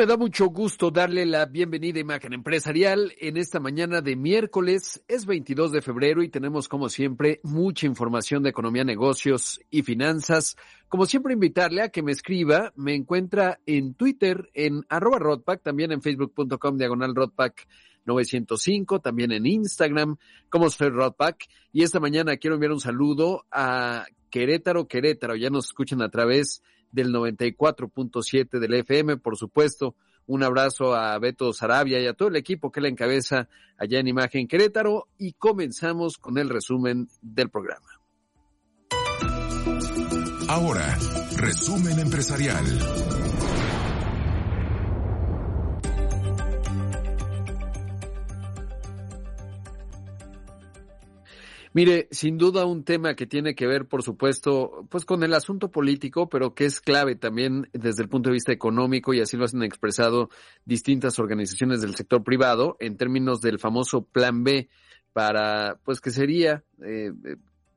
Me da mucho gusto darle la bienvenida a Imagen Empresarial en esta mañana de miércoles. Es 22 de febrero y tenemos como siempre mucha información de economía, negocios y finanzas. Como siempre invitarle a que me escriba. Me encuentra en Twitter en arroba Rodpack, también en facebook.com diagonal Rodpack 905, también en Instagram como soy Rodpack. Y esta mañana quiero enviar un saludo a Querétaro, Querétaro. Ya nos escuchan a través del 94.7 del FM, por supuesto. Un abrazo a Beto Sarabia y a todo el equipo que la encabeza allá en Imagen Querétaro y comenzamos con el resumen del programa. Ahora, resumen empresarial. Mire, sin duda un tema que tiene que ver, por supuesto, pues con el asunto político, pero que es clave también desde el punto de vista económico y así lo han expresado distintas organizaciones del sector privado en términos del famoso Plan B para, pues que sería eh,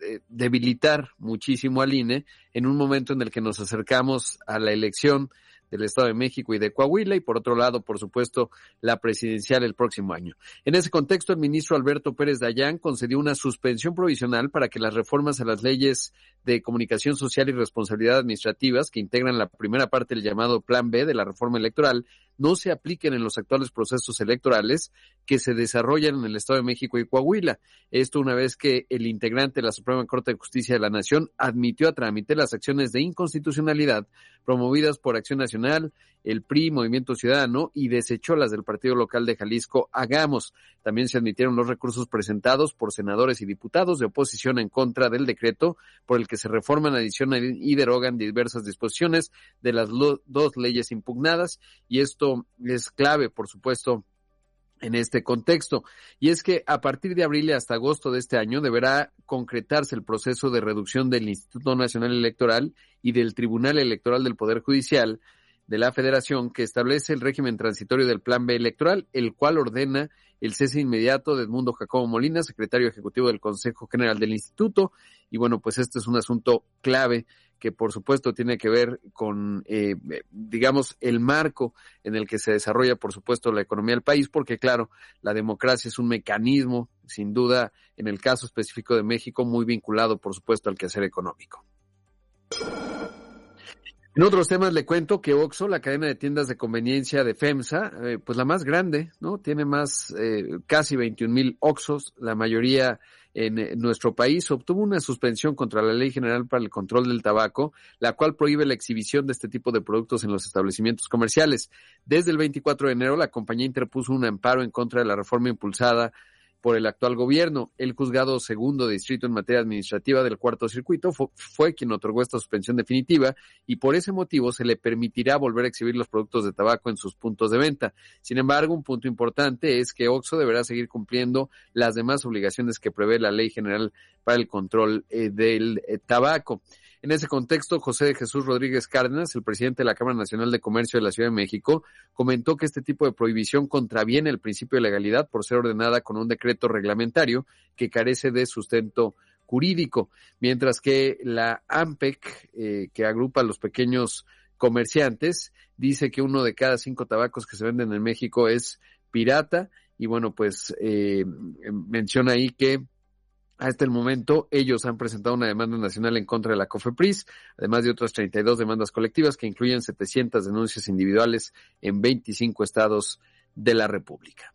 eh, debilitar muchísimo al INE en un momento en el que nos acercamos a la elección del Estado de México y de Coahuila y por otro lado, por supuesto, la presidencial el próximo año. En ese contexto, el ministro Alberto Pérez Dayán concedió una suspensión provisional para que las reformas a las leyes de comunicación social y responsabilidad administrativas que integran la primera parte del llamado Plan B de la reforma electoral no se apliquen en los actuales procesos electorales que se desarrollan en el Estado de México y Coahuila. Esto una vez que el integrante de la Suprema Corte de Justicia de la Nación admitió a trámite las acciones de inconstitucionalidad promovidas por Acción Nacional, el PRI, Movimiento Ciudadano, y desechó las del Partido Local de Jalisco, Hagamos. También se admitieron los recursos presentados por senadores y diputados de oposición en contra del decreto por el que se reforman, adicionan y derogan diversas disposiciones de las dos leyes impugnadas, y esto es clave, por supuesto, en este contexto. Y es que a partir de abril hasta agosto de este año deberá concretarse el proceso de reducción del Instituto Nacional Electoral y del Tribunal Electoral del Poder Judicial de la Federación que establece el régimen transitorio del Plan B electoral, el cual ordena el cese inmediato de Edmundo Jacobo Molina, secretario ejecutivo del Consejo General del Instituto. Y bueno, pues este es un asunto clave que por supuesto tiene que ver con, eh, digamos, el marco en el que se desarrolla, por supuesto, la economía del país, porque claro, la democracia es un mecanismo, sin duda, en el caso específico de México, muy vinculado, por supuesto, al quehacer económico. En otros temas le cuento que Oxxo, la cadena de tiendas de conveniencia de FEMSA, eh, pues la más grande, ¿no? Tiene más, eh, casi 21 mil Oxxos, la mayoría en, en nuestro país, obtuvo una suspensión contra la Ley General para el Control del Tabaco, la cual prohíbe la exhibición de este tipo de productos en los establecimientos comerciales. Desde el 24 de enero, la compañía interpuso un amparo en contra de la reforma impulsada por el actual gobierno. El juzgado segundo distrito en materia administrativa del cuarto circuito fue, quien otorgó esta suspensión definitiva y por ese motivo se le permitirá volver a exhibir los productos de tabaco en sus puntos de venta. Sin embargo, un punto importante es que OXO deberá seguir cumpliendo las demás obligaciones que prevé la Ley General para el Control eh, del eh, Tabaco. En ese contexto, José de Jesús Rodríguez Cárdenas, el presidente de la Cámara Nacional de Comercio de la Ciudad de México, comentó que este tipo de prohibición contraviene el principio de legalidad por ser ordenada con un decreto reglamentario que carece de sustento jurídico, mientras que la AMPEC, eh, que agrupa a los pequeños comerciantes, dice que uno de cada cinco tabacos que se venden en México es pirata. Y bueno, pues eh, menciona ahí que hasta el momento, ellos han presentado una demanda nacional en contra de la COFEPRIS, además de otras 32 demandas colectivas que incluyen 700 denuncias individuales en 25 estados de la República.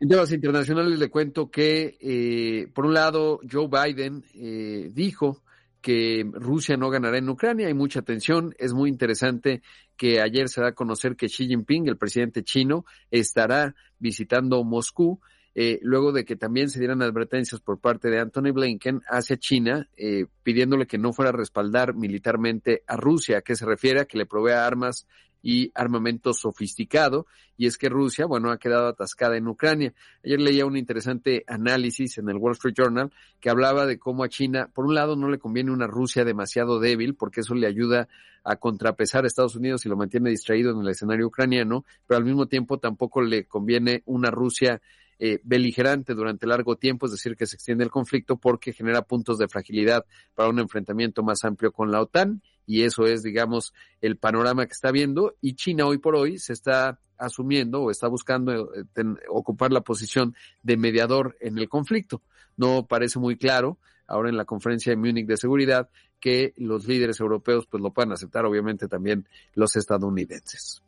En temas internacionales le cuento que, eh, por un lado, Joe Biden eh, dijo que Rusia no ganará en Ucrania. Hay mucha tensión. Es muy interesante que ayer se da a conocer que Xi Jinping, el presidente chino, estará visitando Moscú eh, luego de que también se dieran advertencias por parte de Anthony Blinken hacia China, eh, pidiéndole que no fuera a respaldar militarmente a Rusia, que se refiere a que le provea armas y armamento sofisticado. Y es que Rusia, bueno, ha quedado atascada en Ucrania. Ayer leía un interesante análisis en el Wall Street Journal que hablaba de cómo a China, por un lado, no le conviene una Rusia demasiado débil, porque eso le ayuda a contrapesar a Estados Unidos y lo mantiene distraído en el escenario ucraniano, pero al mismo tiempo tampoco le conviene una Rusia eh, beligerante durante largo tiempo, es decir, que se extiende el conflicto porque genera puntos de fragilidad para un enfrentamiento más amplio con la OTAN y eso es, digamos, el panorama que está viendo y China hoy por hoy se está asumiendo o está buscando eh, ocupar la posición de mediador en el conflicto. No parece muy claro ahora en la conferencia de Múnich de seguridad que los líderes europeos pues lo puedan aceptar, obviamente también los estadounidenses.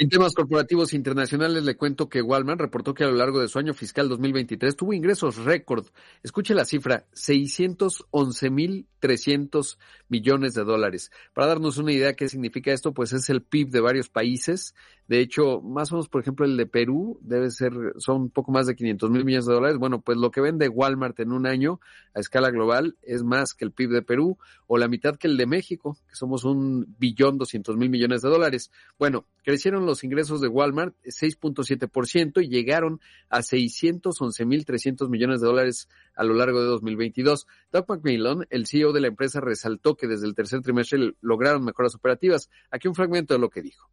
En temas corporativos internacionales le cuento que Walmart reportó que a lo largo de su año fiscal 2023 tuvo ingresos récord. Escuche la cifra, 611.300 millones de dólares. Para darnos una idea qué significa esto, pues es el PIB de varios países. De hecho, más o menos, por ejemplo, el de Perú debe ser, son un poco más de 500 mil millones de dólares. Bueno, pues lo que vende Walmart en un año a escala global es más que el PIB de Perú o la mitad que el de México, que somos un billón 200 mil millones de dólares. Bueno, crecieron los ingresos de Walmart 6.7% y llegaron a 611.300 millones de dólares a lo largo de 2022. Doug McMillan, el CEO de la empresa, resaltó que desde el tercer trimestre lograron mejoras operativas. Aquí un fragmento de lo que dijo.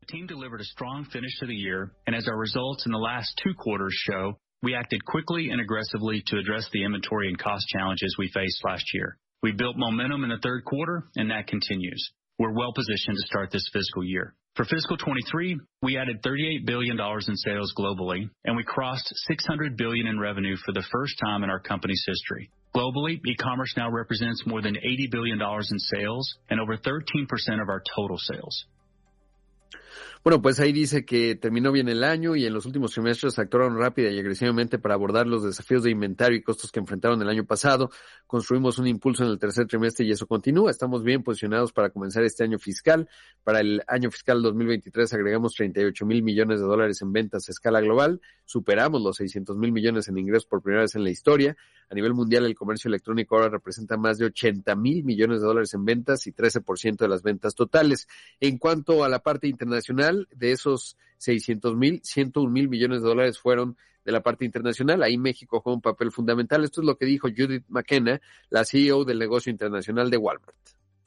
The team delivered a strong finish to the year, and as our results in the last two quarters show, we acted quickly and aggressively to address the inventory and cost challenges we faced last year. We built momentum in the third quarter, and that continues. We're well positioned to start this fiscal year. For fiscal 23, we added $38 billion in sales globally, and we crossed 600 billion in revenue for the first time in our company's history. Globally, e-commerce now represents more than $80 billion in sales and over 13% of our total sales. Bueno, pues ahí dice que terminó bien el año y en los últimos trimestres actuaron rápida y agresivamente para abordar los desafíos de inventario y costos que enfrentaron el año pasado. Construimos un impulso en el tercer trimestre y eso continúa. Estamos bien posicionados para comenzar este año fiscal. Para el año fiscal 2023 agregamos 38 mil millones de dólares en ventas a escala global. Superamos los 600 mil millones en ingresos por primera vez en la historia. A nivel mundial, el comercio electrónico ahora representa más de 80 mil millones de dólares en ventas y 13% de las ventas totales. En cuanto a la parte internacional, de esos 600 mil, 101 mil millones de dólares fueron de la parte internacional. Ahí México juega un papel fundamental. Esto es lo que dijo Judith McKenna, la CEO del negocio internacional de Walmart.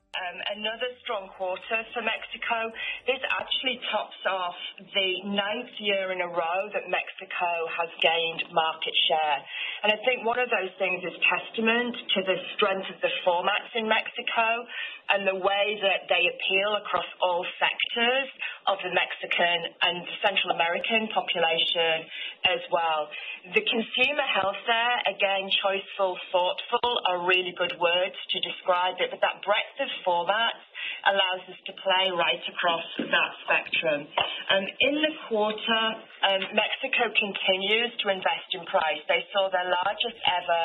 Um, another strong quarter for Mexico. This actually tops off the ninth year in a row that Mexico has gained market share. And I think one of those things is testament to the strength of the formats in Mexico and the way that they appeal across all sectors of the Mexican and Central American population as well. The consumer health there, again, choiceful, thoughtful are really good words to describe it, but that breadth of formats allows us to play right across that spectrum. Um, in the quarter, um, Mexico continues to invest in price. They saw their largest ever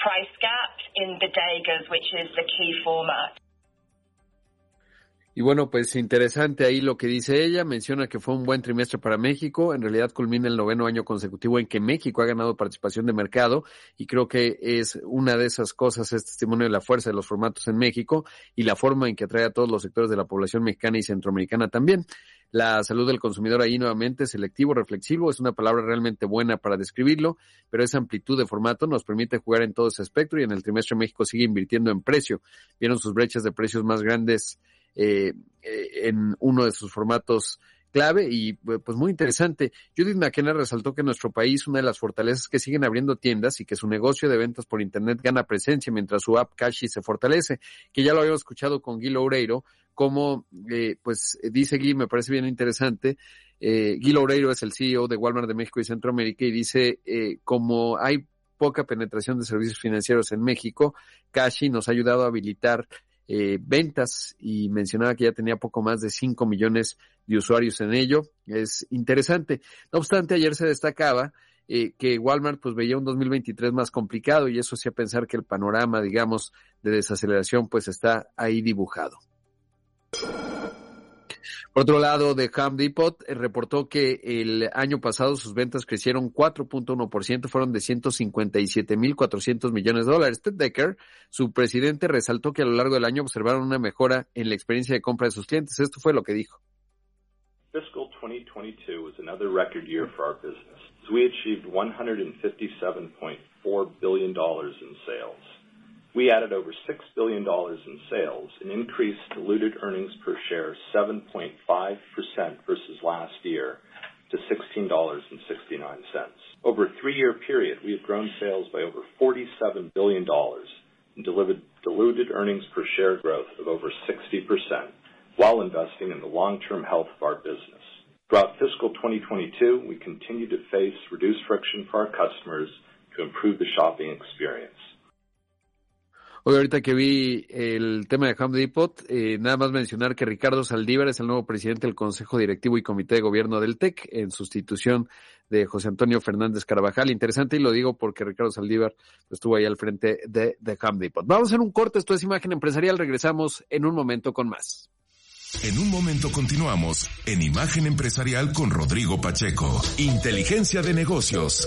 price gap in bodegas, which is the key format. Y bueno, pues interesante ahí lo que dice ella. Menciona que fue un buen trimestre para México. En realidad culmina el noveno año consecutivo en que México ha ganado participación de mercado y creo que es una de esas cosas, es testimonio de la fuerza de los formatos en México y la forma en que atrae a todos los sectores de la población mexicana y centroamericana también. La salud del consumidor ahí nuevamente selectivo, reflexivo, es una palabra realmente buena para describirlo, pero esa amplitud de formato nos permite jugar en todo ese espectro y en el trimestre México sigue invirtiendo en precio. Vieron sus brechas de precios más grandes eh, eh, en uno de sus formatos clave y pues muy interesante. Judith McKenna resaltó que en nuestro país una de las fortalezas que siguen abriendo tiendas y que su negocio de ventas por internet gana presencia mientras su app Cashi se fortalece, que ya lo habíamos escuchado con Gui Loureiro, como eh, pues dice Gui, me parece bien interesante, eh, Gui Loureiro es el CEO de Walmart de México y Centroamérica y dice eh, como hay poca penetración de servicios financieros en México, Cashi nos ha ayudado a habilitar eh, ventas y mencionaba que ya tenía poco más de 5 millones de usuarios en ello. Es interesante. No obstante, ayer se destacaba eh, que Walmart pues veía un 2023 más complicado y eso hacía pensar que el panorama, digamos, de desaceleración pues está ahí dibujado. Por otro lado, The Home Depot eh, reportó que el año pasado sus ventas crecieron 4.1%, fueron de 157.400 millones de dólares. Ted Decker, su presidente, resaltó que a lo largo del año observaron una mejora en la experiencia de compra de sus clientes. Esto fue lo que dijo. Fiscal 2022 was another record year for our business. We achieved $157.4 billion in sales. We added over $6 billion in sales and increased diluted earnings per share 7.5% versus last year to $16.69. Over a three-year period, we have grown sales by over $47 billion and delivered diluted earnings per share growth of over 60% while investing in the long-term health of our business. Throughout fiscal 2022, we continue to face reduced friction for our customers to improve the shopping experience. Hoy ahorita que vi el tema de Home Depot, eh, nada más mencionar que Ricardo Saldívar es el nuevo presidente del Consejo Directivo y Comité de Gobierno del TEC en sustitución de José Antonio Fernández Carvajal. Interesante y lo digo porque Ricardo Saldívar estuvo ahí al frente de, de Home Depot. Vamos hacer un corte, esto es Imagen Empresarial, regresamos en un momento con más. En un momento continuamos en Imagen Empresarial con Rodrigo Pacheco, Inteligencia de Negocios.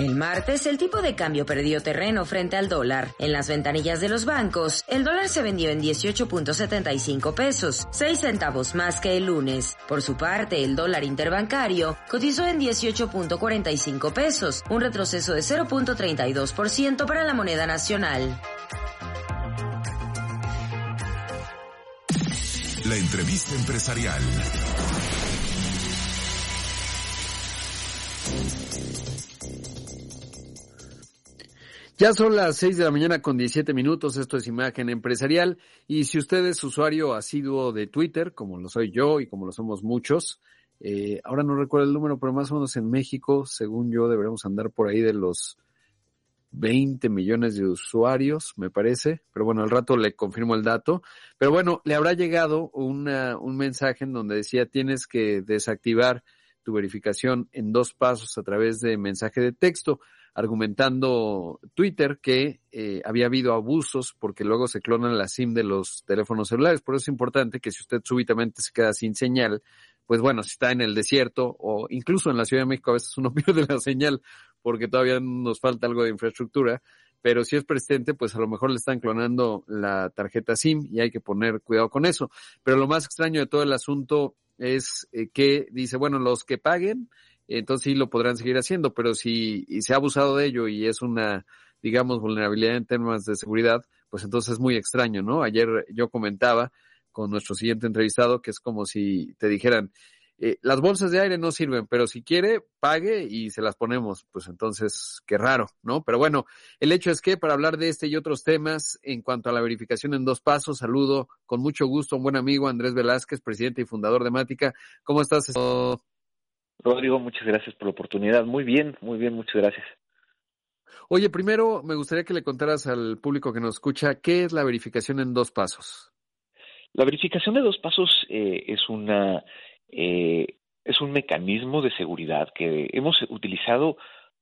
El martes el tipo de cambio perdió terreno frente al dólar. En las ventanillas de los bancos, el dólar se vendió en 18.75 pesos, 6 centavos más que el lunes. Por su parte, el dólar interbancario cotizó en 18.45 pesos, un retroceso de 0.32% para la moneda nacional. La entrevista empresarial. Ya son las 6 de la mañana con 17 minutos, esto es Imagen Empresarial y si usted es usuario asiduo de Twitter, como lo soy yo y como lo somos muchos, eh, ahora no recuerdo el número, pero más o menos en México, según yo, deberemos andar por ahí de los 20 millones de usuarios, me parece, pero bueno, al rato le confirmo el dato, pero bueno, le habrá llegado una, un mensaje en donde decía tienes que desactivar tu verificación en dos pasos a través de mensaje de texto argumentando Twitter que eh, había habido abusos porque luego se clonan la SIM de los teléfonos celulares. Por eso es importante que si usted súbitamente se queda sin señal, pues bueno, si está en el desierto o incluso en la Ciudad de México a veces uno pierde la señal porque todavía nos falta algo de infraestructura, pero si es presidente, pues a lo mejor le están clonando la tarjeta SIM y hay que poner cuidado con eso. Pero lo más extraño de todo el asunto es eh, que dice, bueno, los que paguen, entonces sí lo podrán seguir haciendo, pero si se ha abusado de ello y es una, digamos, vulnerabilidad en temas de seguridad, pues entonces es muy extraño, ¿no? Ayer yo comentaba con nuestro siguiente entrevistado que es como si te dijeran, eh, las bolsas de aire no sirven, pero si quiere, pague y se las ponemos. Pues entonces, qué raro, ¿no? Pero bueno, el hecho es que para hablar de este y otros temas, en cuanto a la verificación en dos pasos, saludo con mucho gusto a un buen amigo, Andrés Velázquez, presidente y fundador de Mática. ¿Cómo estás? Rodrigo, muchas gracias por la oportunidad. Muy bien, muy bien, muchas gracias. Oye, primero me gustaría que le contaras al público que nos escucha qué es la verificación en dos pasos. La verificación de dos pasos eh, es una eh, es un mecanismo de seguridad que hemos utilizado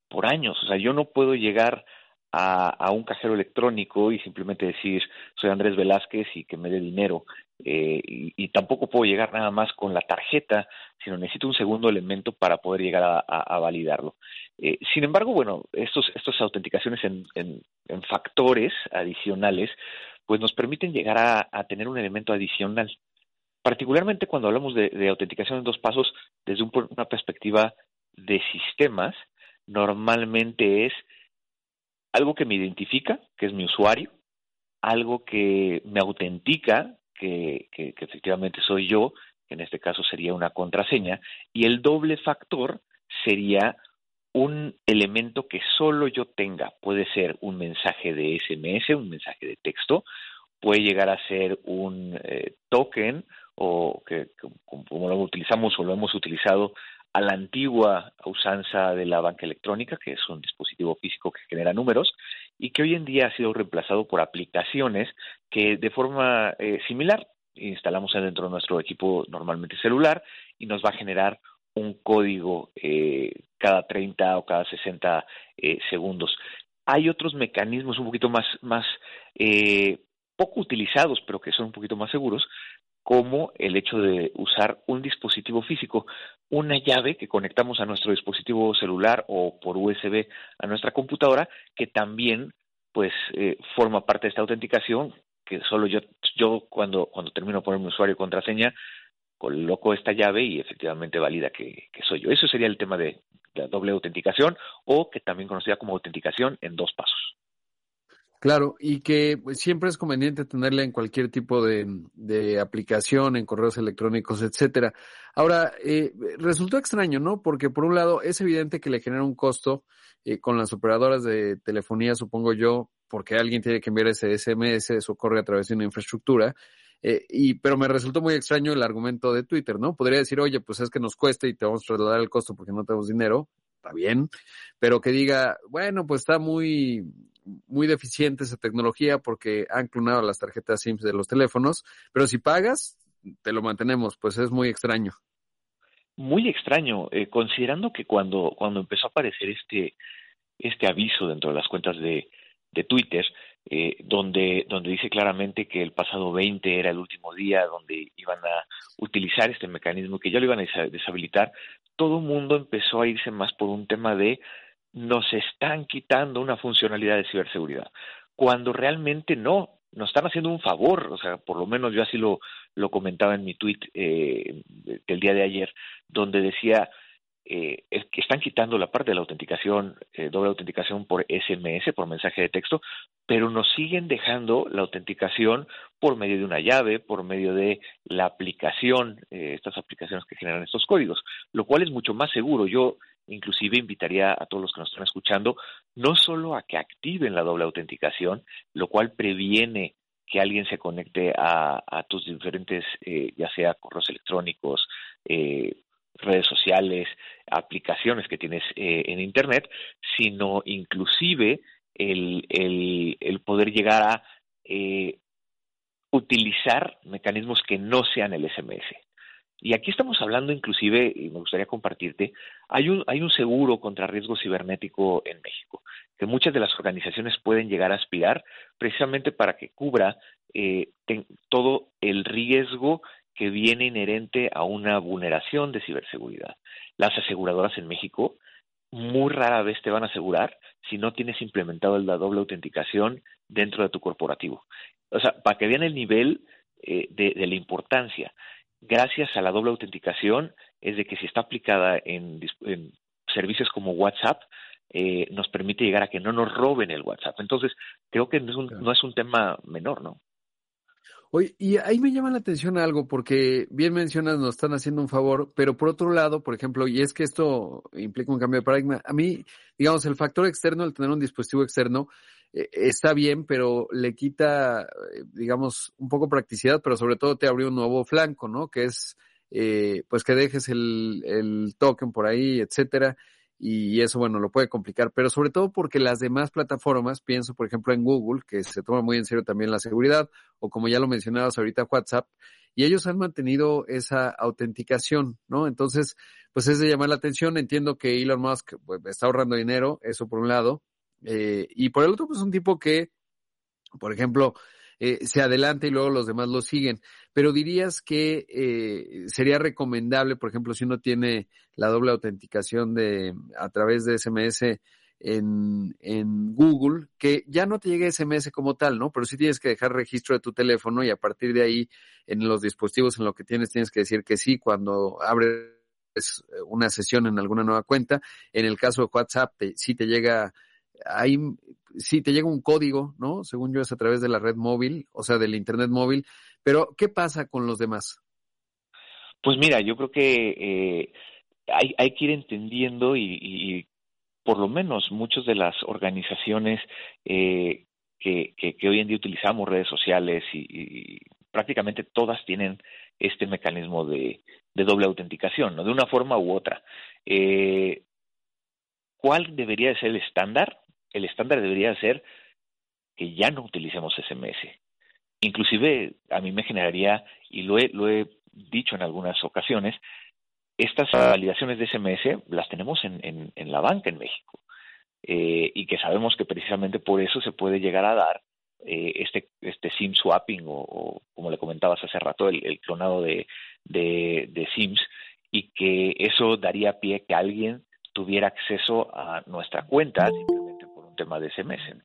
por años. O sea, yo no puedo llegar a, un cajero electrónico y simplemente decir soy Andrés Velázquez y que me dé dinero. Eh, y, tampoco puedo llegar nada más con la tarjeta, sino necesito un segundo elemento para poder llegar a, validarlo. Eh, sin embargo, bueno, estos, estas autenticaciones en, factores adicionales, pues nos permiten llegar a, tener un elemento adicional. Particularmente cuando hablamos de, de autenticación en dos pasos desde un, una perspectiva de sistemas, normalmente es algo que me identifica, que es mi usuario, algo que me autentica, que, que, que, efectivamente soy yo, que en este caso sería una contraseña, y el doble factor sería un elemento que solo yo tenga. Puede ser un mensaje de SMS, un mensaje de texto, puede llegar a ser un eh, token o que, como lo utilizamos o lo hemos utilizado a la antigua usanza de la banca electrónica, que es un dispositivo físico que genera números, y que hoy en día ha sido reemplazado por aplicaciones que de forma eh, similar instalamos dentro de nuestro equipo normalmente celular y nos va a generar un código eh, cada 30 o cada 60 eh, segundos. Hay otros mecanismos un poquito más, más poco utilizados, pero que son un poquito más seguros, como el hecho de usar un dispositivo físico, una llave que conectamos a nuestro dispositivo celular o por USB a nuestra computadora, que también pues eh, forma parte de esta autenticación, que solo yo, yo cuando, cuando termino de poner mi usuario y contraseña, coloco esta llave y efectivamente valida que, que soy yo. Eso sería el tema de la doble autenticación o que también conocida como autenticación en dos pasos. Claro, y que pues, siempre es conveniente tenerla en cualquier tipo de, aplicación, en correos electrónicos, etcétera. Ahora, eh, resultó extraño, ¿no? Porque por un lado es evidente que le genera un costo eh, con las operadoras de telefonía, supongo yo, porque alguien tiene que enviar ese SMS, eso corre a través de una infraestructura. Eh, y, pero me resultó muy extraño el argumento de Twitter, ¿no? Podría decir, oye, pues es que nos cuesta y te vamos a trasladar el costo porque no tenemos dinero, está bien, pero que diga, bueno, pues está muy, muy deficiente esa tecnología porque han clonado las tarjetas SIM de los teléfonos, pero si pagas, te lo mantenemos, pues es muy extraño. Muy extraño, eh, considerando que cuando, cuando empezó a aparecer este, este aviso dentro de las cuentas de, de Twitter, eh, donde, donde dice claramente que el pasado 20 era el último día donde iban a utilizar este mecanismo, que ya lo iban a deshabilitar, todo el mundo empezó a irse más por un tema de nos están quitando una funcionalidad de ciberseguridad, cuando realmente no, nos están haciendo un favor, o sea, por lo menos yo así lo, lo comentaba en mi tweet eh, del día de ayer, donde decía eh, que están quitando la parte de la autenticación, eh, doble autenticación por SMS, por mensaje de texto, pero nos siguen dejando la autenticación por medio de una llave, por medio de la aplicación, estas aplicaciones que generan estos códigos, lo cual es mucho más seguro. Yo inclusive invitaría a todos los que nos están escuchando no solo a que activen la doble autenticación, lo cual previene que alguien se conecte a, tus diferentes, eh, ya sea correos electrónicos, eh, redes sociales, aplicaciones que tienes eh, en Internet, sino inclusive el, el, el poder llegar a utilizar mecanismos que no sean el SMS. Y aquí estamos hablando inclusive, y me gustaría compartirte, hay un, seguro contra riesgo cibernético en México, que muchas de las organizaciones pueden llegar a aspirar precisamente para que cubra eh, todo el riesgo que viene inherente a una vulneración de ciberseguridad. Las aseguradoras en México muy rara vez te van a asegurar si no tienes implementado la doble autenticación dentro de tu corporativo. O sea, para que vean el nivel eh, de, de la importancia gracias a la doble autenticación es de que si está aplicada en, servicios como WhatsApp, eh, nos permite llegar a que no nos roben el WhatsApp. Entonces, creo que no es un, no es un tema menor, ¿no? Oye, y ahí me llama la atención algo, porque bien mencionas, nos están haciendo un favor, pero por otro lado, por ejemplo, y es que esto implica un cambio de paradigma, a mí, digamos, el factor externo, el tener un dispositivo externo, eh, está bien, pero le quita, eh, digamos, un poco practicidad, pero sobre todo te abre un nuevo flanco, ¿no? Que es, eh, pues que dejes el, el token por ahí, etcétera, y eso, bueno, lo puede complicar, pero sobre todo porque las demás plataformas, pienso por ejemplo en Google, que se toma muy en serio también la seguridad, o como ya lo mencionabas ahorita, WhatsApp, y ellos han mantenido esa autenticación, ¿no? Entonces, pues es de llamar la atención, entiendo que Elon Musk pues, está ahorrando dinero, eso por un lado, eh, y por el otro, pues un tipo que, por ejemplo, eh, se adelanta y luego los demás lo siguen. Pero dirías que eh, sería recomendable, por ejemplo, si uno tiene la doble autenticación de a través de SMS en, en Google, que ya no te llegue SMS como tal, ¿no? Pero sí tienes que dejar registro de tu teléfono y a partir de ahí, en los dispositivos en lo que tienes, tienes que decir que sí cuando abres una sesión en alguna nueva cuenta. En el caso de WhatsApp, sí te llega ahí sí te llega un código, ¿no? Según yo es a través de la red móvil, o sea, del Internet móvil, pero ¿qué pasa con los demás? Pues mira, yo creo que eh, hay, hay que ir entendiendo y, por lo menos muchas de las organizaciones eh, que, que, hoy en día utilizamos redes sociales y, prácticamente todas tienen este mecanismo de, de, doble autenticación, ¿no? De una forma u otra. Eh, ¿Cuál debería ser el estándar? El estándar debería ser que ya no utilicemos SMS. inclusive a mí me generaría, y lo he, lo he dicho en algunas ocasiones, estas validaciones de SMS las tenemos en, en, en la banca en México eh, y que sabemos que precisamente por eso se puede llegar a dar eh, este, este SIM swapping o, como le comentabas hace rato, el, clonado de, de, de SIMs y que eso daría pie que alguien tuviera acceso a nuestra cuenta tema de SMS.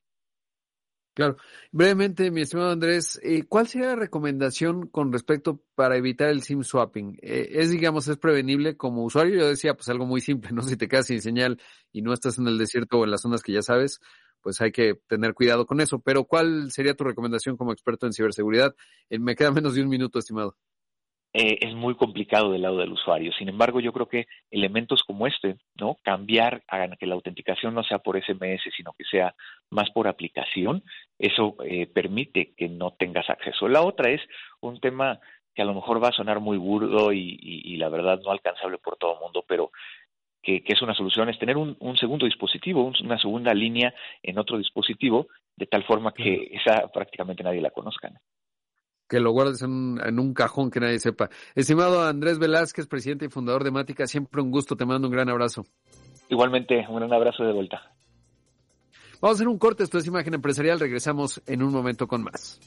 Claro. Brevemente, mi estimado Andrés, eh, ¿cuál sería la recomendación con respecto para evitar el SIM swapping? Eh, es, digamos, es prevenible como usuario. Yo decía, pues algo muy simple, ¿no? Si te quedas sin señal y no estás en el desierto o en las zonas que ya sabes, pues hay que tener cuidado con eso. Pero ¿cuál sería tu recomendación como experto en ciberseguridad? Eh, me queda menos de un minuto, estimado. Eh, es muy complicado del lado del usuario. Sin embargo, yo creo que elementos como este, ¿no? Cambiar, hagan que la autenticación no sea por SMS, sino que sea más por aplicación, eso eh, permite que no tengas acceso. La otra es un tema que a lo mejor va a sonar muy burdo y, la verdad no alcanzable por todo el mundo, pero que, es una solución, es tener un, segundo dispositivo, una segunda línea en otro dispositivo, de tal forma que esa prácticamente nadie la conozca que lo guardes en, en, un cajón que nadie sepa. Estimado Andrés Velázquez, presidente y fundador de Mática, siempre un gusto, te mando un gran abrazo. Igualmente, un gran abrazo de vuelta. Vamos a hacer un corte, esto es Imagen Empresarial, regresamos en un momento con más.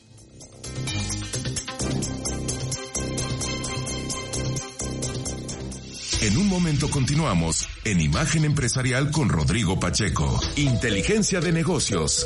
En un momento continuamos en Imagen Empresarial con Rodrigo Pacheco, Inteligencia de Negocios.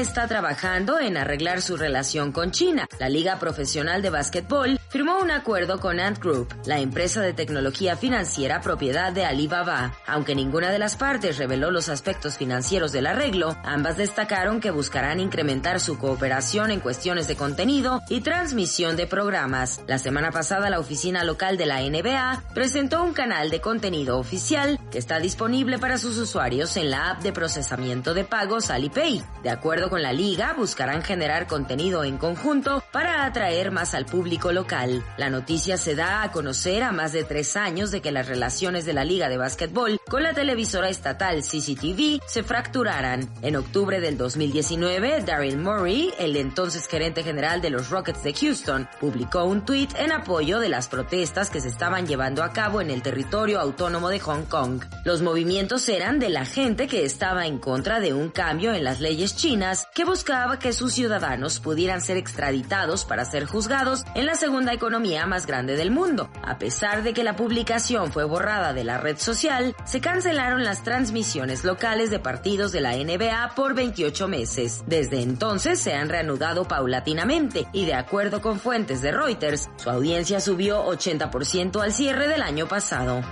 está trabajando en arreglar su relación con China. La Liga Profesional de Básquetbol firmó un acuerdo con Ant Group, la empresa de tecnología financiera propiedad de Alibaba. Aunque ninguna de las partes reveló los aspectos financieros del arreglo, ambas destacaron que buscarán incrementar su cooperación en cuestiones de contenido y transmisión de programas. La semana pasada la oficina local de la NBA presentó un canal de contenido oficial que está disponible para sus usuarios en la app de procesamiento de pagos Alipay de acuerdo con la liga, buscarán generar contenido en conjunto para atraer más al público local. La noticia se da a conocer a más de tres años de que las relaciones de la liga de básquetbol con la televisora estatal CCTV se fracturaran. En octubre del 2019, Daryl Murray, el entonces gerente general de los Rockets de Houston, publicó un tweet en apoyo de las protestas que se estaban llevando a cabo en el territorio autónomo de Hong Kong. Los movimientos eran de la gente que estaba en contra de un cambio en las leyes chinas que buscaba que sus ciudadanos pudieran ser extraditados para ser juzgados en la segunda economía más grande del mundo. A pesar de que la publicación fue borrada de la red social, se cancelaron las transmisiones locales de partidos de la NBA por 28 meses. Desde entonces se han reanudado paulatinamente y de acuerdo con fuentes de Reuters, su audiencia subió 80% al cierre del año pasado.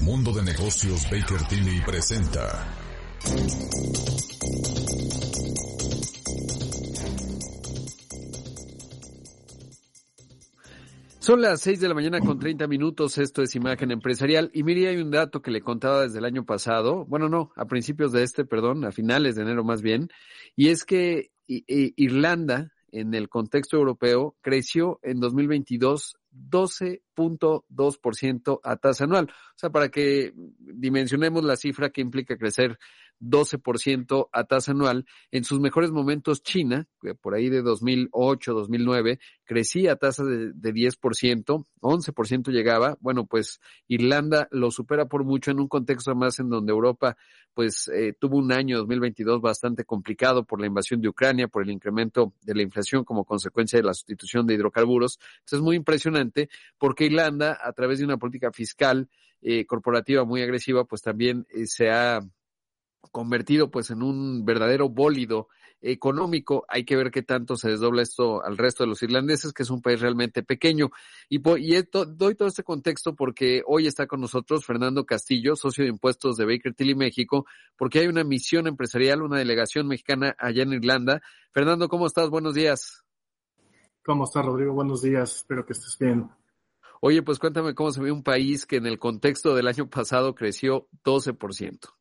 Mundo de Negocios Baker Tilly presenta. Son las 6 de la mañana con 30 minutos, esto es Imagen Empresarial. Y mire, hay un dato que le contaba desde el año pasado, bueno, no, a principios de este, perdón, a finales de enero más bien, y es que Irlanda, en el contexto europeo, creció en 2022 12.2% a tasa anual. O sea, para que dimensionemos la cifra que implica crecer 12% a tasa anual. En sus mejores momentos, China, por ahí de 2008, 2009, crecía a tasa de, de 10%, 11% llegaba. Bueno, pues Irlanda lo supera por mucho en un contexto más en donde Europa pues eh, tuvo un año 2022 bastante complicado por la invasión de Ucrania, por el incremento de la inflación como consecuencia de la sustitución de hidrocarburos. Entonces es muy impresionante porque Irlanda, a través de una política fiscal eh, corporativa muy agresiva, pues también eh, se ha convertido pues en un verdadero bólido económico. Hay que ver qué tanto se desdobla esto al resto de los irlandeses, que es un país realmente pequeño. Y, y esto, doy todo este contexto porque hoy está con nosotros Fernando Castillo, socio de impuestos de Baker Tilly México, porque hay una misión empresarial, una delegación mexicana allá en Irlanda. Fernando, ¿cómo estás? Buenos días. ¿Cómo estás, Rodrigo? Buenos días. Espero que estés bien. Oye, pues cuéntame cómo se ve un país que en el contexto del año pasado creció 12%.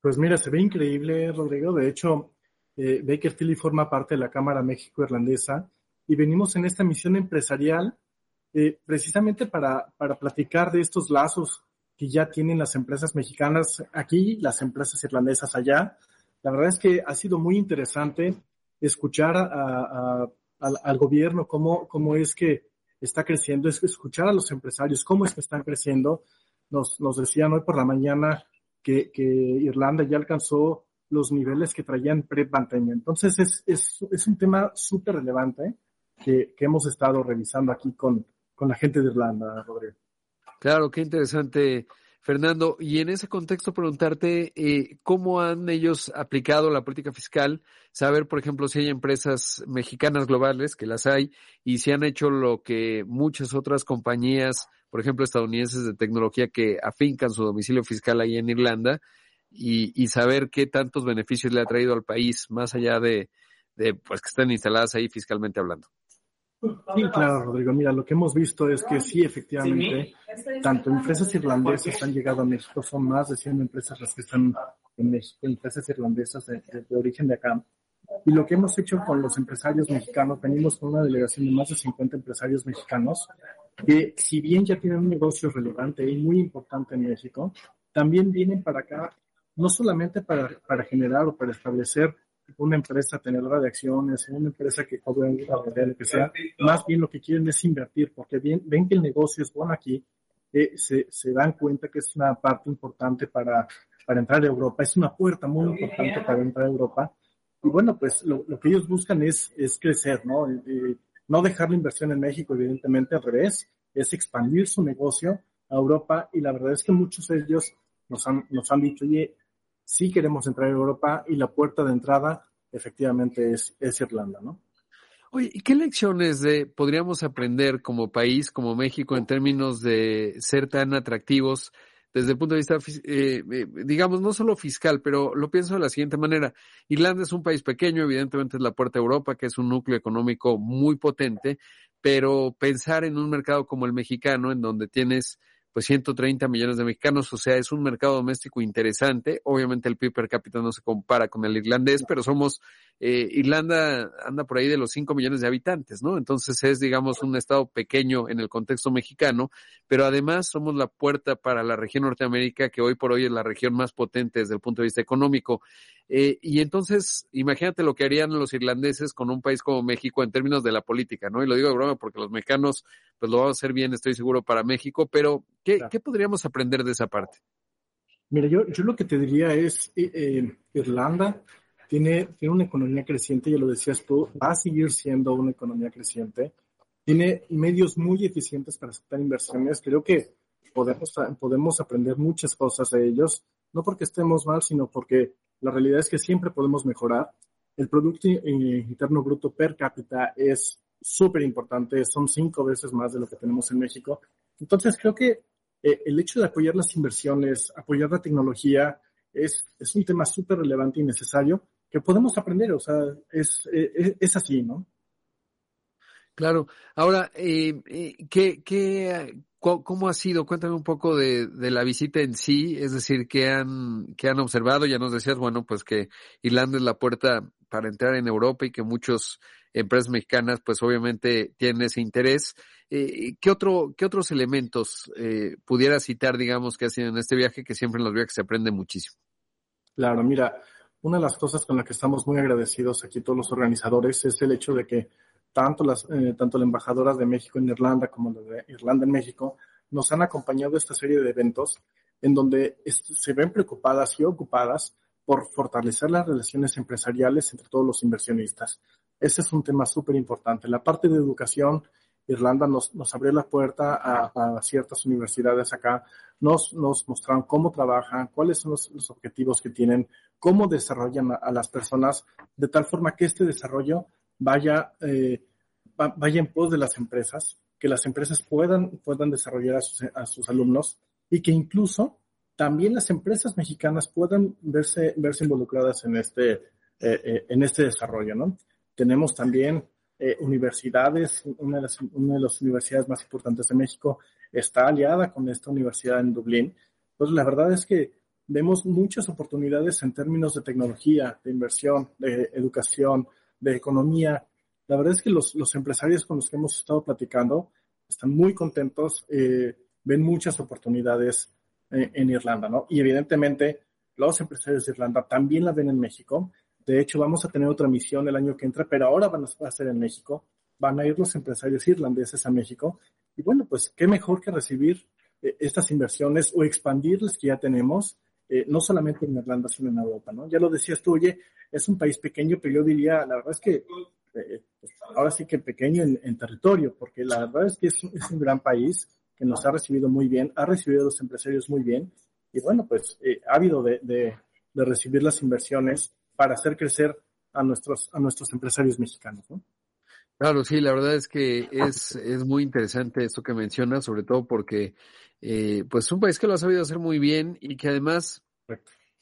Pues mira, se ve increíble, Rodrigo. De hecho, eh, Baker Tilly forma parte de la Cámara México-Irlandesa y venimos en esta misión empresarial eh, precisamente para, para platicar de estos lazos que ya tienen las empresas mexicanas aquí, las empresas irlandesas allá. La verdad es que ha sido muy interesante escuchar al, gobierno cómo, cómo es que está creciendo, es escuchar a los empresarios cómo es que están creciendo. Nos, nos decían hoy por la mañana que, Irlanda ya alcanzó los niveles que traían pre-pandemia. Entonces es, es, es, un tema súper relevante que, que, hemos estado revisando aquí con, con la gente de Irlanda, Rodrigo. Claro, qué interesante, Fernando. Y en ese contexto preguntarte eh, cómo han ellos aplicado la política fiscal, saber, por ejemplo, si hay empresas mexicanas globales, que las hay, y si han hecho lo que muchas otras compañías, por ejemplo, estadounidenses de tecnología que afincan su domicilio fiscal ahí en Irlanda, y, y saber qué tantos beneficios le ha traído al país, más allá de, de pues que estén instaladas ahí fiscalmente hablando. Sí, claro, Rodrigo. Mira, lo que hemos visto es que sí, efectivamente, tanto empresas irlandesas han llegado a México, son más de 100 empresas las que están en México, empresas irlandesas de, origen de acá. Y lo que hemos hecho con los empresarios mexicanos, venimos con una delegación de más de 50 empresarios mexicanos, que si bien ya tienen un negocio relevante y muy importante en México, también vienen para acá no solamente para, para generar o para establecer una empresa tenedora de acciones, una empresa que cobra lo que sea, más bien lo que quieren es invertir, porque bien, ven que el negocio es bueno aquí, eh, se, se, dan cuenta que es una parte importante para, para entrar a Europa, es una puerta muy importante para entrar a Europa. Y bueno, pues lo, lo que ellos buscan es, es crecer, ¿no? Eh, no dejar la inversión en México, evidentemente al revés, es expandir su negocio a Europa y la verdad es que muchos de ellos nos han, nos han dicho, oye, sí queremos entrar a Europa y la puerta de entrada efectivamente es, es Irlanda, ¿no? Oye, ¿y qué lecciones de, podríamos aprender como país, como México, en términos de ser tan atractivos desde el punto de vista, eh, eh, digamos, no solo fiscal, pero lo pienso de la siguiente manera. Irlanda es un país pequeño, evidentemente es la puerta a Europa, que es un núcleo económico muy potente, pero pensar en un mercado como el mexicano, en donde tienes pues 130 millones de mexicanos, o sea, es un mercado doméstico interesante. Obviamente el PIB per cápita no se compara con el irlandés, pero somos, eh, Irlanda anda por ahí de los 5 millones de habitantes, ¿no? Entonces es, digamos, un estado pequeño en el contexto mexicano, pero además somos la puerta para la región Norteamérica, que hoy por hoy es la región más potente desde el punto de vista económico. Eh, y entonces, imagínate lo que harían los irlandeses con un país como México en términos de la política, ¿no? Y lo digo de broma porque los mexicanos, pues lo van a hacer bien, estoy seguro, para México, pero ¿qué, ¿qué podríamos aprender de esa parte? Mira, yo, yo lo que te diría es, eh, eh, Irlanda tiene, tiene una economía creciente, ya lo decías tú, va a seguir siendo una economía creciente, tiene medios muy eficientes para aceptar inversiones, creo que podemos, podemos aprender muchas cosas de ellos, no porque estemos mal, sino porque la realidad es que siempre podemos mejorar. El Producto Interno Bruto per cápita es súper importante, son cinco veces más de lo que tenemos en México. Entonces creo que eh, el hecho de apoyar las inversiones, apoyar la tecnología, es, es un tema súper relevante y necesario que podemos aprender, o sea, es, es, es así, ¿no? Claro. Ahora, eh, eh ¿qué, qué, ¿Cómo ha sido? Cuéntame un poco de, de, la visita en sí, es decir, ¿qué han, qué han observado? Ya nos decías, bueno, pues que Irlanda es la puerta para entrar en Europa y que muchas empresas mexicanas, pues obviamente tienen ese interés. Eh, ¿qué, otro, ¿Qué otros elementos eh, pudiera citar, digamos, que ha sido en este viaje, que siempre en los viajes se aprende muchísimo? Claro, mira, una de las cosas con las que estamos muy agradecidos aquí todos los organizadores es el hecho de que tanto las, eh, tanto la embajadora de México en Irlanda como la de Irlanda en México nos han acompañado esta serie de eventos en donde se ven preocupadas y ocupadas por fortalecer las relaciones empresariales entre todos los inversionistas. Ese es un tema súper importante. La parte de educación, Irlanda nos, nos abrió la puerta a, ciertas universidades acá, nos, nos mostraron cómo trabajan, cuáles son los, objetivos que tienen, cómo desarrollan a, las personas, de tal forma que este desarrollo vaya, eh, vaya en pos de las empresas, que las empresas puedan, puedan desarrollar a sus, a sus alumnos y que incluso también las empresas mexicanas puedan verse, verse involucradas en este, eh, eh, en este desarrollo, ¿no? Tenemos también universidades, una de, las, una de las universidades más importantes de México está aliada con esta universidad en Dublín. Pues la verdad es que vemos muchas oportunidades en términos de tecnología, de inversión, de educación, de economía. La verdad es que los, los empresarios con los que hemos estado platicando están muy contentos, eh, ven muchas oportunidades eh, en Irlanda, ¿no? Y evidentemente los empresarios de Irlanda también la ven en México. De hecho, vamos a tener otra misión el año que entra, pero ahora van a ser en México. Van a ir los empresarios irlandeses a México. Y bueno, pues qué mejor que recibir eh, estas inversiones o expandir las que ya tenemos eh, no solamente en Irlanda, sino en Europa, ¿no? Ya lo decías tú, oye, es un país pequeño, pero yo diría, la verdad es que eh, pues, ahora sí que pequeño en, territorio, porque la verdad es que es, un gran país que nos ha recibido muy bien, ha recibido a los empresarios muy bien, y bueno, pues eh, ha habido de, de, de, recibir las inversiones para hacer crecer a nuestros, a nuestros empresarios mexicanos, ¿no? Claro, sí, la verdad es que es, es muy interesante esto que mencionas, sobre todo porque eh, pues un país que lo ha sabido hacer muy bien y que además,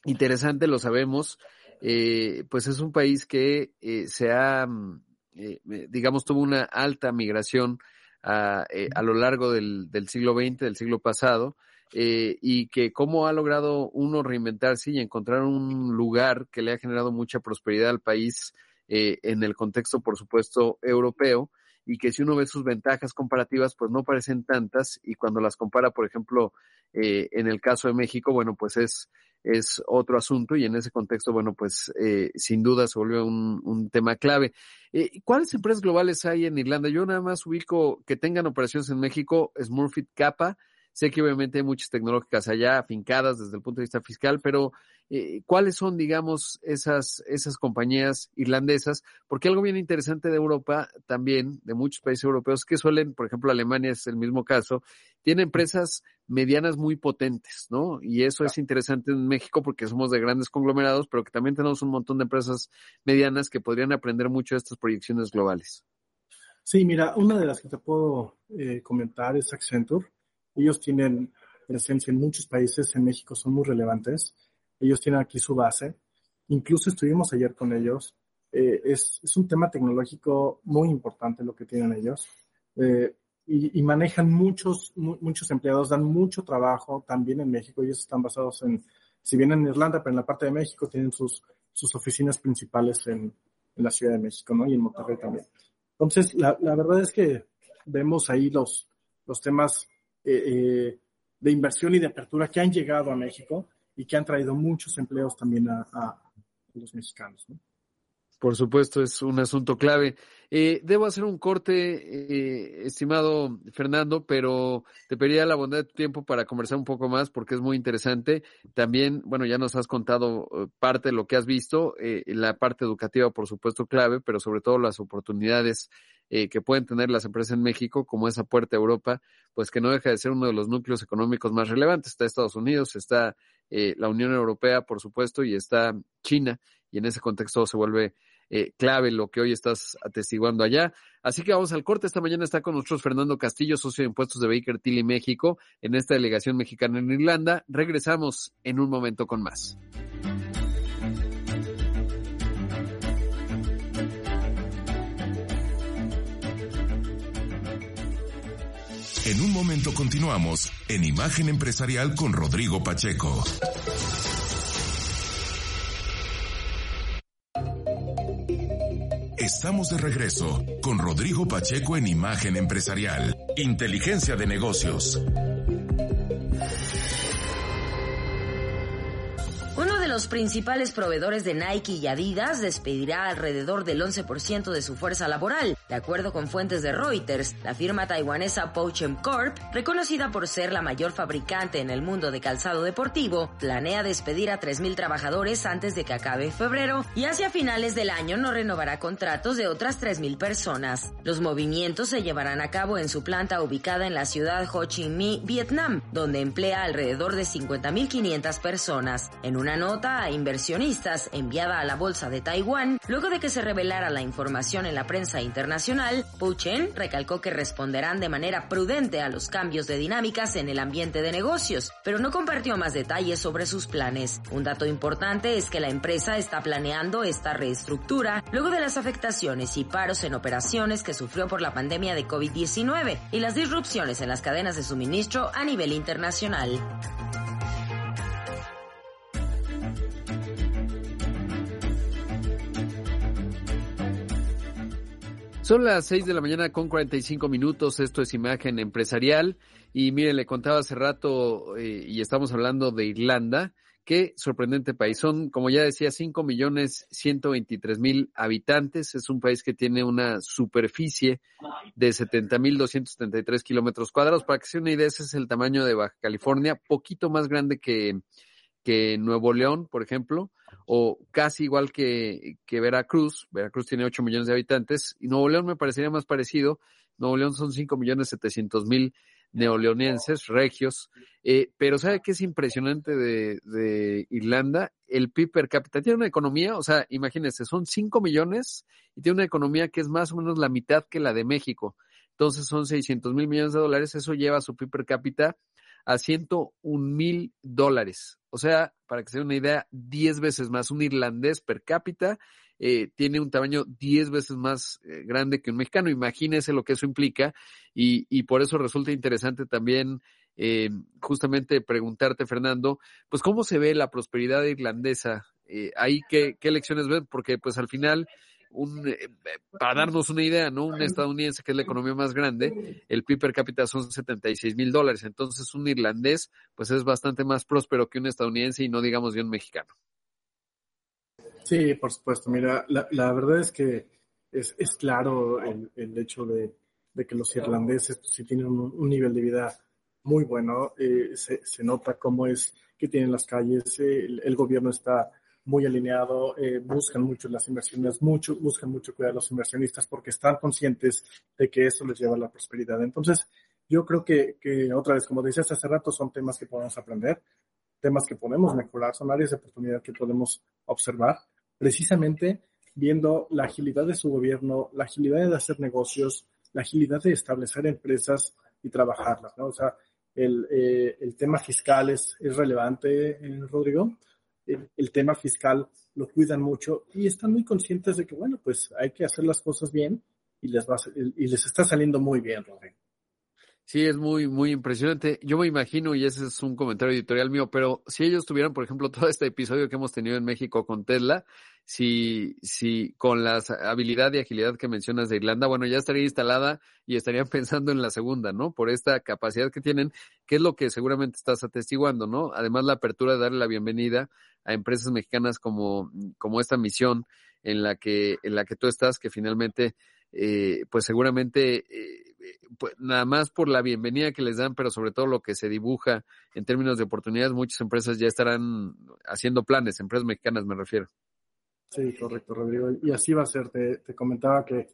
interesante, lo sabemos, eh, pues es un país que eh, se ha, mm, eh, digamos, tuvo una alta migración a, a lo largo del, del, siglo XX, del siglo pasado, y que cómo ha logrado uno reinventarse y encontrar un lugar que le ha generado mucha prosperidad al país en el contexto, por supuesto, europeo y que si uno ve sus ventajas comparativas, pues no parecen tantas y cuando las compara, por ejemplo, eh, en el caso de México, bueno, pues es, es otro asunto y en ese contexto, bueno, pues eh, sin duda se volvió un, un tema clave. Eh, ¿Cuáles empresas globales hay en Irlanda? Yo nada más ubico que tengan operaciones en México, Smurfit Kappa, Sé que obviamente hay muchas tecnológicas allá afincadas desde el punto de vista fiscal, pero eh, ¿cuáles son, digamos, esas, esas compañías irlandesas? Porque algo bien interesante de Europa también, de muchos países europeos, que suelen, por ejemplo, Alemania es el mismo caso, tiene empresas medianas muy potentes, ¿no? Y eso es interesante en México porque somos de grandes conglomerados, pero que también tenemos un montón de empresas medianas que podrían aprender mucho de estas proyecciones globales. Sí, mira, una de las que te puedo eh, comentar es Accenture. Ellos tienen presencia en muchos países, en México son muy relevantes. Ellos tienen aquí su base. Incluso estuvimos ayer con ellos. Eh, es, es, un tema tecnológico muy importante lo que tienen ellos. Eh, y, y, manejan muchos, mu muchos empleados, dan mucho trabajo también en México. Ellos están basados en, si bien en Irlanda, pero en la parte de México tienen sus, sus oficinas principales en, en la Ciudad de México, ¿no? Y en Monterrey también. Entonces, la, la verdad es que vemos ahí los, los temas eh, eh, de inversión y de apertura que han llegado a México y que han traído muchos empleos también a, los mexicanos. ¿no? Por supuesto, es un asunto clave. Eh, debo hacer un corte, eh, estimado Fernando, pero te pediría la bondad de tu tiempo para conversar un poco más porque es muy interesante. También, bueno, ya nos has contado eh, parte de lo que has visto, eh, la parte educativa, por supuesto, clave, pero sobre todo las oportunidades eh, que pueden tener las empresas en México, como esa puerta a Europa, pues que no deja de ser uno de los núcleos económicos más relevantes. Está Estados Unidos, está eh, la Unión Europea, por supuesto, y está China y en ese contexto se vuelve eh, clave lo que hoy estás atestiguando allá. Así que vamos al corte. Esta mañana está con nosotros Fernando Castillo, socio de impuestos de Baker Tilly México, en esta delegación mexicana en Irlanda. Regresamos en un momento con más. En un momento continuamos en Imagen Empresarial con Rodrigo Pacheco. Estamos de regreso con Rodrigo Pacheco en Imagen Empresarial, Inteligencia de Negocios. los principales proveedores de Nike y Adidas despedirá alrededor del 11% de su fuerza laboral. De acuerdo con fuentes de Reuters, la firma taiwanesa Pochem Corp, reconocida por ser la mayor fabricante en el mundo de calzado deportivo, planea despedir a 3.000 trabajadores antes de que acabe febrero y hacia finales del año no renovará contratos de otras 3.000 personas. Los movimientos se llevarán a cabo en su planta ubicada en la ciudad Ho Chi Minh, Vietnam, donde emplea alrededor de 50.500 personas. En una nota a inversionistas enviada a la bolsa de Taiwán, luego de que se revelara la información en la prensa internacional, Chen recalcó que responderán de manera prudente a los cambios de dinámicas en el ambiente de negocios, pero no compartió más detalles sobre sus planes. Un dato importante es que la empresa está planeando esta reestructura luego de las afectaciones y paros en operaciones que sufrió por la pandemia de COVID-19 y las disrupciones en las cadenas de suministro a nivel internacional. Son las 6 de la mañana con 45 minutos. Esto es Imagen Empresarial. Y mire, le contaba hace rato, eh, y estamos hablando de Irlanda. Qué sorprendente país. Son, como ya decía, 5 millones 123 mil habitantes. Es un país que tiene una superficie de 70 mil 273 kilómetros cuadrados. Para que se una idea, ese es el tamaño de Baja California, poquito más grande que, que Nuevo León, por ejemplo, o casi igual que, Veracruz. Veracruz tiene 8 millones de habitantes y Nuevo León me parecería más parecido. Nuevo León son 5 millones 700 mil neoleonenses, regios, eh, pero ¿sabe qué es impresionante de, de, Irlanda? El PIB per cápita tiene una economía, o sea, imagínense, son 5 millones y tiene una economía que es más o menos la mitad que la de México. Entonces son 600 mil millones de dólares, eso lleva su PIB per cápita a 101 mil dólares. O sea, para que se den una idea, 10 veces más. Un irlandés per cápita eh, tiene un tamaño 10 veces más eh, grande que un mexicano. Imagínese lo que eso implica y, y por eso resulta interesante también eh, justamente preguntarte, Fernando, pues cómo se ve la prosperidad irlandesa. Eh, ahí, ¿qué, ¿qué lecciones ven? Porque pues al final un, eh, para darnos una idea, ¿no? Un estadounidense que es la economía más grande, el PIB per cápita son 76 mil dólares. Entonces, un irlandés, pues es bastante más próspero que un estadounidense y no digamos de un mexicano. Sí, por supuesto. Mira, la, verdad es que es, claro el, hecho de, que los irlandeses pues, sí tienen un, un, nivel de vida muy bueno. Eh, se, se, nota cómo es que tienen las calles, eh, el, el gobierno está muy alineado, eh, buscan mucho las inversiones, mucho, buscan mucho cuidar a los inversionistas porque están conscientes de que eso les lleva a la prosperidad. Entonces, yo creo que, que otra vez, como decías hace rato, son temas que podemos aprender, temas que podemos mejorar, son áreas de oportunidad que podemos observar, precisamente viendo la agilidad de su gobierno, la agilidad de hacer negocios, la agilidad de establecer empresas y trabajarlas, ¿no? O sea, el, eh, el tema fiscal es, es relevante, eh, Rodrigo el, tema fiscal lo cuidan mucho y están muy conscientes de que, bueno, pues hay que hacer las cosas bien y les, va, y les está saliendo muy bien, Rodrigo. Sí, es muy, muy impresionante. Yo me imagino, y ese es un comentario editorial mío, pero si ellos tuvieran, por ejemplo, todo este episodio que hemos tenido en México con Tesla, si, si con la habilidad y agilidad que mencionas de Irlanda, bueno, ya estaría instalada y estarían pensando en la segunda, ¿no? Por esta capacidad que tienen, que es lo que seguramente estás atestiguando, ¿no? Además, la apertura de darle la bienvenida a empresas mexicanas como, como esta misión en la que, en la que tú estás, que finalmente, eh, pues seguramente, eh, pues nada más por la bienvenida que les dan, pero sobre todo lo que se dibuja en términos de oportunidades, muchas empresas ya estarán haciendo planes, empresas mexicanas me refiero. Sí, correcto, Rodrigo. Y así va a ser. Te, comentaba que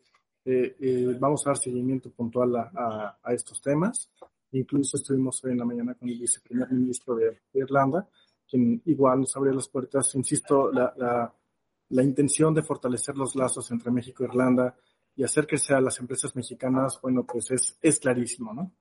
eh, eh, vamos a dar seguimiento puntual a, a, estos temas. Incluso estuvimos hoy en la mañana con el viceprimer ministro de, de Irlanda, quien igual nos abrió las puertas. Insisto, la, la, la intención de fortalecer los lazos entre México e Irlanda y hacer que sean las empresas mexicanas, bueno, pues es, es clarísimo, ¿no?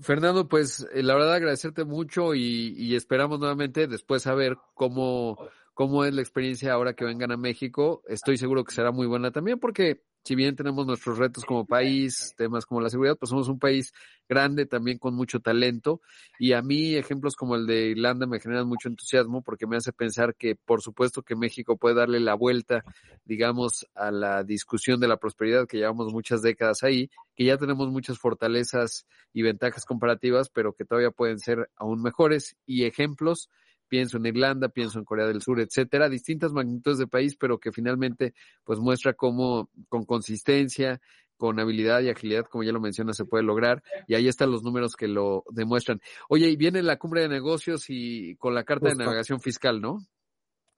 Fernando, pues eh, la verdad agradecerte mucho y, y esperamos nuevamente después saber cómo, cómo es la experiencia ahora que vengan a México. Estoy seguro que será muy buena también porque si bien tenemos nuestros retos como país, temas como la seguridad, pues somos un país grande también con mucho talento. Y a mí ejemplos como el de Irlanda me generan mucho entusiasmo porque me hace pensar que por supuesto que México puede darle la vuelta, digamos, a la discusión de la prosperidad que llevamos muchas décadas ahí, que ya tenemos muchas fortalezas y ventajas comparativas, pero que todavía pueden ser aún mejores. Y ejemplos pienso en Irlanda, pienso en Corea del Sur, etcétera, distintas magnitudes de país, pero que finalmente pues muestra cómo con consistencia, con habilidad y agilidad, como ya lo menciona, se puede lograr. Y ahí están los números que lo demuestran. Oye, y viene la cumbre de negocios y con la carta Justo. de navegación fiscal, ¿no?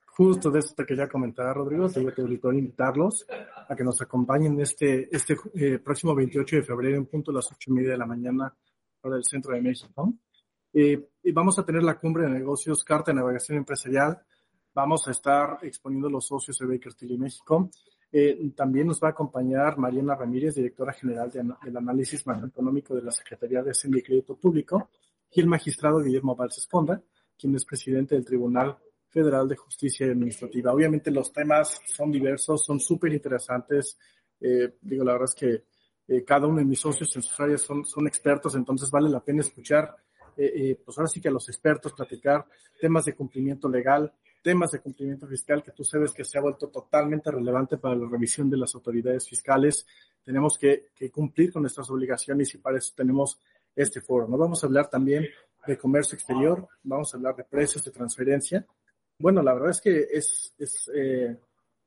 Justo de esto que ya comentaba Rodrigo, te voy a invitarlos a que nos acompañen este, este eh, próximo 28 de febrero en punto a las ocho y media de la mañana para el centro de México. Eh, vamos a tener la cumbre de negocios Carta de Navegación Empresarial. Vamos a estar exponiendo los socios de Baker Tilly México. Eh, también nos va a acompañar Mariana Ramírez, directora general de, del análisis macroeconómico de la Secretaría de Hacienda y Crédito Público, y el magistrado Guillermo Valls Esponda, quien es presidente del Tribunal Federal de Justicia Administrativa. Obviamente los temas son diversos, son súper interesantes. Eh, digo, la verdad es que eh, cada uno de mis socios en sus áreas son expertos, entonces vale la pena escuchar eh, eh, pues ahora sí que a los expertos platicar temas de cumplimiento legal, temas de cumplimiento fiscal que tú sabes que se ha vuelto totalmente relevante para la revisión de las autoridades fiscales. Tenemos que, cumplir con nuestras obligaciones y para eso tenemos este foro. No vamos a hablar también de comercio exterior, vamos a hablar de precios de transferencia. Bueno, la verdad es que es, es, eh,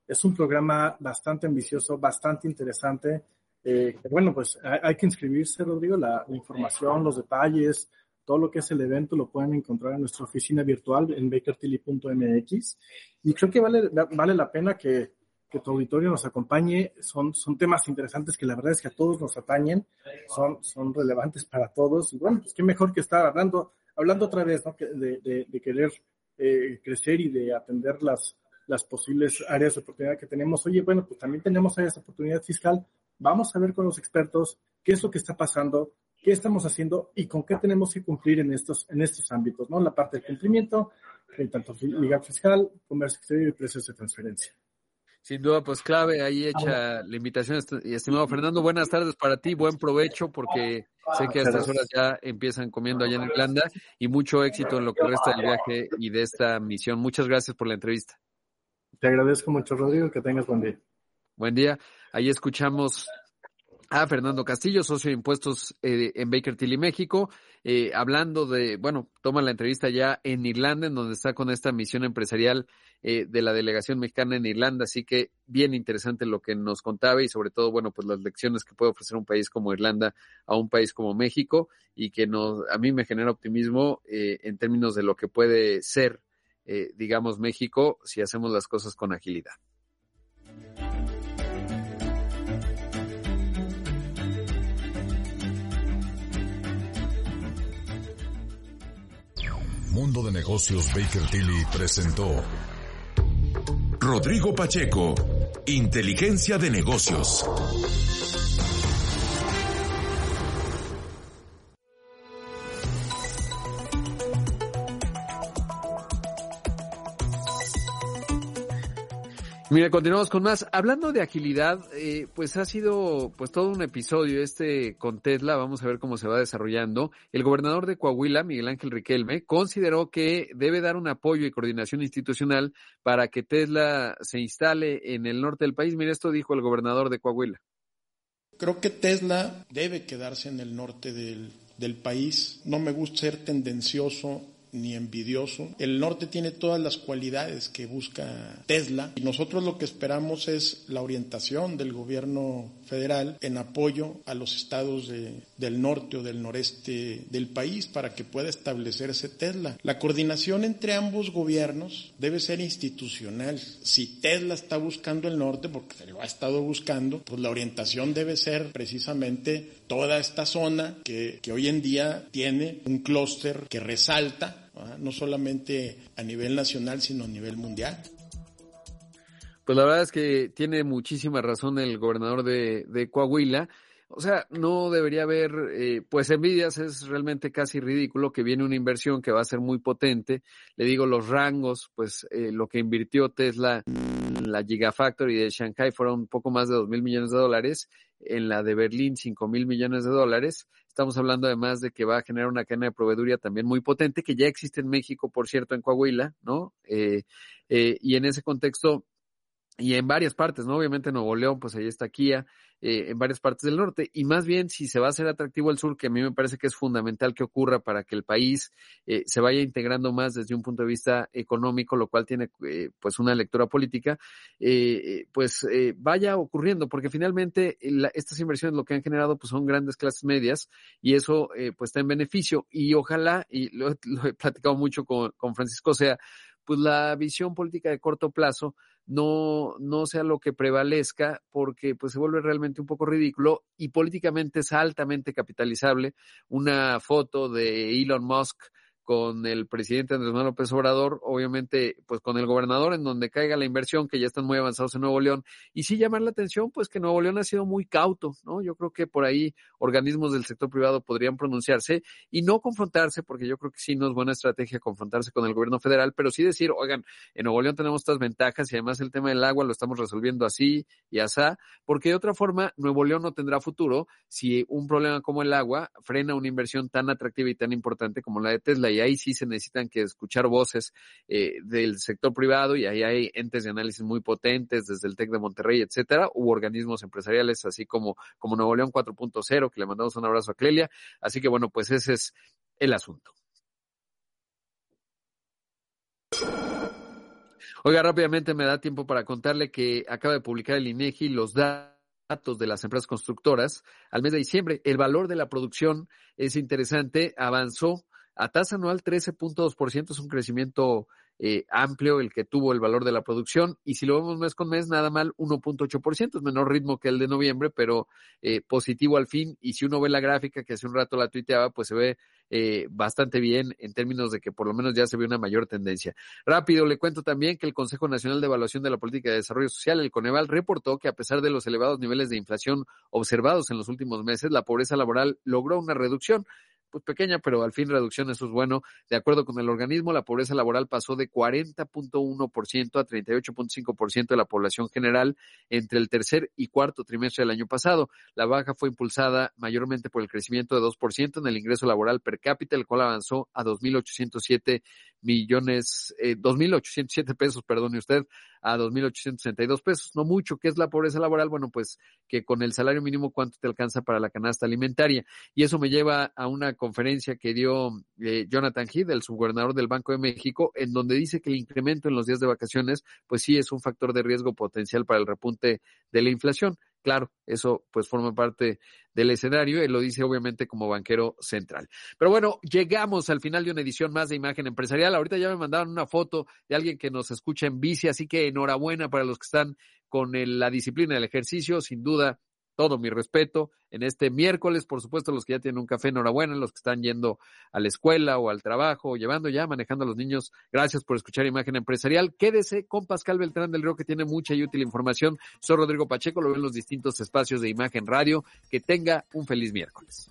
es un programa bastante ambicioso, bastante interesante. Eh, bueno, pues hay, que inscribirse, Rodrigo, la información, los detalles, todo lo que es el evento lo pueden encontrar en nuestra oficina virtual en bakertilly.mx. Y creo que vale, vale la pena que, que tu auditorio nos acompañe. Son, son temas interesantes que la verdad es que a todos nos atañen, son, son relevantes para todos. Y bueno, pues qué mejor que estar hablando, hablando otra vez, ¿no? De, de, de querer eh, crecer y de atender las, las posibles áreas de oportunidad que tenemos. Oye, bueno, pues también tenemos áreas de oportunidad fiscal. Vamos a ver con los expertos qué es lo que está pasando, qué estamos haciendo y con qué tenemos que cumplir en estos, en estos ámbitos, ¿no? La parte del cumplimiento, tanto legal fiscal, comercio exterior y precios de transferencia. Sin duda, pues clave, ahí hecha la invitación. Y estimado Fernando, buenas tardes para ti, buen provecho, porque sé que a estas horas ya empiezan comiendo allá en Irlanda y mucho éxito en lo que resta del viaje y de esta misión. Muchas gracias por la entrevista. Te agradezco mucho, Rodrigo, que tengas buen día. Buen día. Ahí escuchamos a Fernando Castillo, socio de impuestos eh, en Baker Tilly, México, eh, hablando de, bueno, toma la entrevista ya en Irlanda, en donde está con esta misión empresarial eh, de la delegación mexicana en Irlanda, así que bien interesante lo que nos contaba y sobre todo, bueno, pues las lecciones que puede ofrecer un país como Irlanda a un país como México y que nos, a mí me genera optimismo en términos de lo que puede ser, digamos, México si hacemos las cosas con agilidad. Mundo de Negocios Baker Tilly presentó Rodrigo Pacheco, Inteligencia de Negocios. Mira, continuamos con más. Hablando de agilidad, eh, pues ha sido pues todo un episodio este con Tesla. Vamos a ver cómo se va desarrollando. El gobernador de Coahuila, Miguel Ángel Riquelme, consideró que debe dar un apoyo y coordinación institucional para que Tesla se instale en el norte del país. Mira, esto dijo el gobernador de Coahuila. Creo que Tesla debe quedarse en el norte del, del país. No me gusta ser tendencioso ni envidioso. El norte tiene todas las cualidades que busca Tesla y nosotros lo que esperamos es la orientación del gobierno federal en apoyo a los estados del norte o del noreste del país para que pueda establecerse Tesla. La coordinación entre ambos gobiernos debe ser institucional. Si Tesla está buscando el norte, porque se lo ha estado buscando, pues la orientación debe ser precisamente toda esta zona que, hoy en día tiene un clúster que resalta, no solamente a nivel nacional, sino a nivel mundial. Pues la verdad es que tiene muchísima razón el gobernador de, Coahuila. O sea, no debería haber, eh, pues envidias, es realmente casi ridículo que viene una inversión que va a ser muy potente. Le digo los rangos, pues eh, lo que invirtió Tesla en la Gigafactory de Shanghai fueron un poco más de dos mil millones de dólares, en la de Berlín cinco mil millones de dólares. Estamos hablando además de que va a generar una cadena de proveeduría también muy potente, que ya existe en México, por cierto, en Coahuila, ¿no? Eh, y en ese contexto, y en varias partes, ¿no? Obviamente Nuevo León, pues ahí está Kia, eh, en varias partes del norte, y más bien si se va a hacer atractivo el sur, que a mí me parece que es fundamental que ocurra para que el país eh, se vaya integrando más desde un punto de vista económico, lo cual tiene eh, pues una lectura política, pues vaya ocurriendo, porque finalmente estas inversiones lo que han generado pues son grandes clases medias y eso pues está en beneficio y ojalá, y lo, he platicado mucho con, con Francisco, o sea, pues la visión política de corto plazo no, no sea lo que prevalezca porque pues se vuelve realmente un poco ridículo y políticamente es altamente capitalizable. Una foto de Elon Musk con el presidente Andrés Manuel López Obrador, obviamente, pues con el gobernador en donde caiga la inversión, que ya están muy avanzados en Nuevo León, y sí llamar la atención, pues que Nuevo León ha sido muy cauto, ¿no? Yo creo que por ahí organismos del sector privado podrían pronunciarse y no confrontarse, porque yo creo que sí no es buena estrategia confrontarse con el gobierno federal, pero sí decir, oigan, en Nuevo León tenemos estas ventajas y además el tema del agua lo estamos resolviendo así y asá, porque de otra forma Nuevo León no tendrá futuro si un problema como el agua frena una inversión tan atractiva y tan importante como la de Tesla. Y y ahí sí se necesitan que escuchar voces eh, del sector privado y ahí hay entes de análisis muy potentes desde el TEC de Monterrey, etcétera, u organismos empresariales así como, como Nuevo León 4.0, que le mandamos un abrazo a Clelia. Así que bueno, pues ese es el asunto. Oiga, rápidamente me da tiempo para contarle que acaba de publicar el INEGI los datos de las empresas constructoras al mes de diciembre. El valor de la producción es interesante, avanzó a tasa anual 13.2%, es un crecimiento eh, amplio el que tuvo el valor de la producción y si lo vemos mes con mes, nada mal 1.8%, es menor ritmo que el de noviembre, pero eh, positivo al fin y si uno ve la gráfica que hace un rato la tuiteaba, pues se ve eh, bastante bien en términos de que por lo menos ya se ve una mayor tendencia. Rápido, le cuento también que el Consejo Nacional de Evaluación de la Política de Desarrollo Social, el Coneval, reportó que a pesar de los elevados niveles de inflación observados en los últimos meses, la pobreza laboral logró una reducción pues pequeña, pero al fin reducción, eso es bueno. De acuerdo con el organismo, la pobreza laboral pasó de 40.1% a 38.5% de la población general entre el tercer y cuarto trimestre del año pasado. La baja fue impulsada mayormente por el crecimiento de 2% en el ingreso laboral per cápita, el cual avanzó a 2.807 millones, eh, 2.807 pesos, perdone usted, a 2.862 pesos. No mucho, ¿qué es la pobreza laboral? Bueno, pues que con el salario mínimo, ¿cuánto te alcanza para la canasta alimentaria? Y eso me lleva a una conferencia que dio eh, Jonathan Heath, el subgobernador del Banco de México, en donde dice que el incremento en los días de vacaciones, pues sí es un factor de riesgo potencial para el repunte de la inflación. Claro, eso pues forma parte del escenario, él lo dice obviamente como banquero central. Pero bueno, llegamos al final de una edición más de Imagen Empresarial. Ahorita ya me mandaron una foto de alguien que nos escucha en bici, así que enhorabuena para los que están con la disciplina del ejercicio, sin duda todo mi respeto en este miércoles, por supuesto, los que ya tienen un café, enhorabuena, los que están yendo a la escuela o al trabajo, llevando ya, manejando a los niños, gracias por escuchar Imagen Empresarial. Quédese con Pascal Beltrán del Río, que tiene mucha y útil información. Soy Rodrigo Pacheco, lo ven en los distintos espacios de Imagen Radio. Que tenga un feliz miércoles.